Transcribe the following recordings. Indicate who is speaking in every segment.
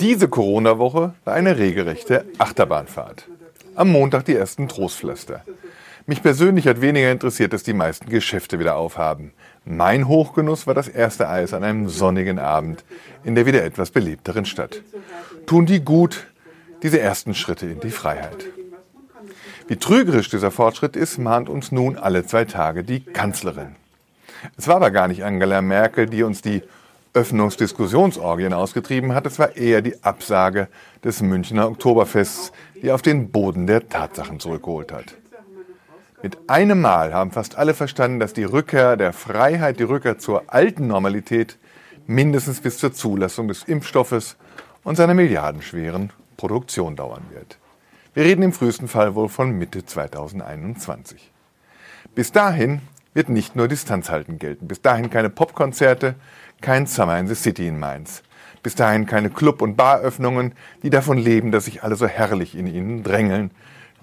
Speaker 1: Diese Corona-Woche war eine regelrechte Achterbahnfahrt. Am Montag die ersten Trostpflaster. Mich persönlich hat weniger interessiert, dass die meisten Geschäfte wieder aufhaben. Mein Hochgenuss war das erste Eis an einem sonnigen Abend in der wieder etwas belebteren Stadt. Tun die gut diese ersten Schritte in die Freiheit. Wie trügerisch dieser Fortschritt ist, mahnt uns nun alle zwei Tage die Kanzlerin. Es war aber gar nicht Angela Merkel, die uns die Öffnungsdiskussionsorgien ausgetrieben hat. Es war eher die Absage des Münchner Oktoberfests, die auf den Boden der Tatsachen zurückgeholt hat. Mit einem Mal haben fast alle verstanden, dass die Rückkehr der Freiheit, die Rückkehr zur alten Normalität mindestens bis zur Zulassung des Impfstoffes und seiner milliardenschweren Produktion dauern wird. Wir reden im frühesten Fall wohl von Mitte 2021. Bis dahin wird nicht nur Distanzhalten gelten. Bis dahin keine Popkonzerte, kein Summer in the City in Mainz. Bis dahin keine Club- und Baröffnungen, die davon leben, dass sich alle so herrlich in ihnen drängeln.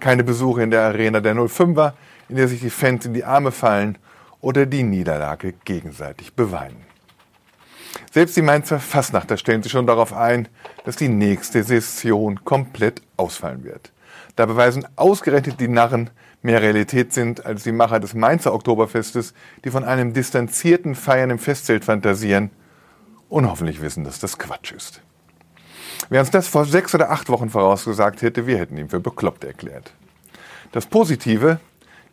Speaker 1: Keine Besuche in der Arena der 05er, in der sich die Fans in die Arme fallen oder die Niederlage gegenseitig beweinen. Selbst die Mainzer Fassnachter stellen sich schon darauf ein, dass die nächste Session komplett ausfallen wird. Da beweisen ausgerechnet die Narren, mehr Realität sind als die Macher des Mainzer Oktoberfestes, die von einem distanzierten Feiern im Festzelt fantasieren und hoffentlich wissen, dass das Quatsch ist. Wer uns das vor sechs oder acht Wochen vorausgesagt hätte, wir hätten ihn für bekloppt erklärt. Das Positive,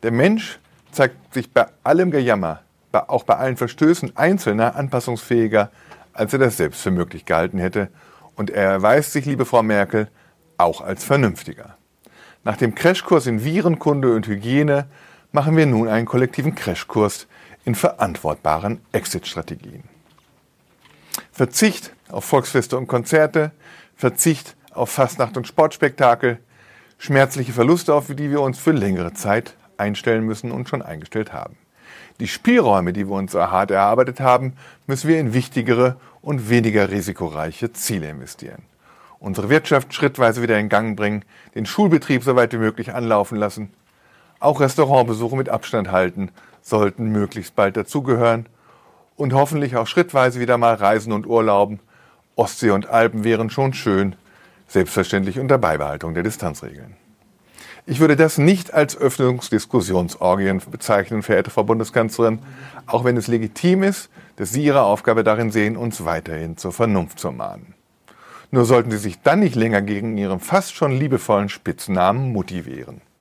Speaker 1: der Mensch zeigt sich bei allem Gejammer, auch bei allen Verstößen einzelner anpassungsfähiger, als er das selbst für möglich gehalten hätte. Und er erweist sich, liebe Frau Merkel, auch als vernünftiger. Nach dem Crashkurs in Virenkunde und Hygiene machen wir nun einen kollektiven Crashkurs in verantwortbaren Exit-Strategien. Verzicht auf Volksfeste und Konzerte, Verzicht auf Fastnacht und Sportspektakel, schmerzliche Verluste, auf die wir uns für längere Zeit einstellen müssen und schon eingestellt haben. Die Spielräume, die wir uns so hart erarbeitet haben, müssen wir in wichtigere und weniger risikoreiche Ziele investieren unsere Wirtschaft schrittweise wieder in Gang bringen, den Schulbetrieb so weit wie möglich anlaufen lassen. Auch Restaurantbesuche mit Abstand halten sollten möglichst bald dazugehören und hoffentlich auch schrittweise wieder mal reisen und urlauben. Ostsee und Alpen wären schon schön, selbstverständlich unter Beibehaltung der Distanzregeln. Ich würde das nicht als Öffnungsdiskussionsorgien bezeichnen, verehrte Frau Bundeskanzlerin, auch wenn es legitim ist, dass Sie Ihre Aufgabe darin sehen, uns weiterhin zur Vernunft zu mahnen. Nur sollten sie sich dann nicht länger gegen ihren fast schon liebevollen Spitznamen Mutti wehren.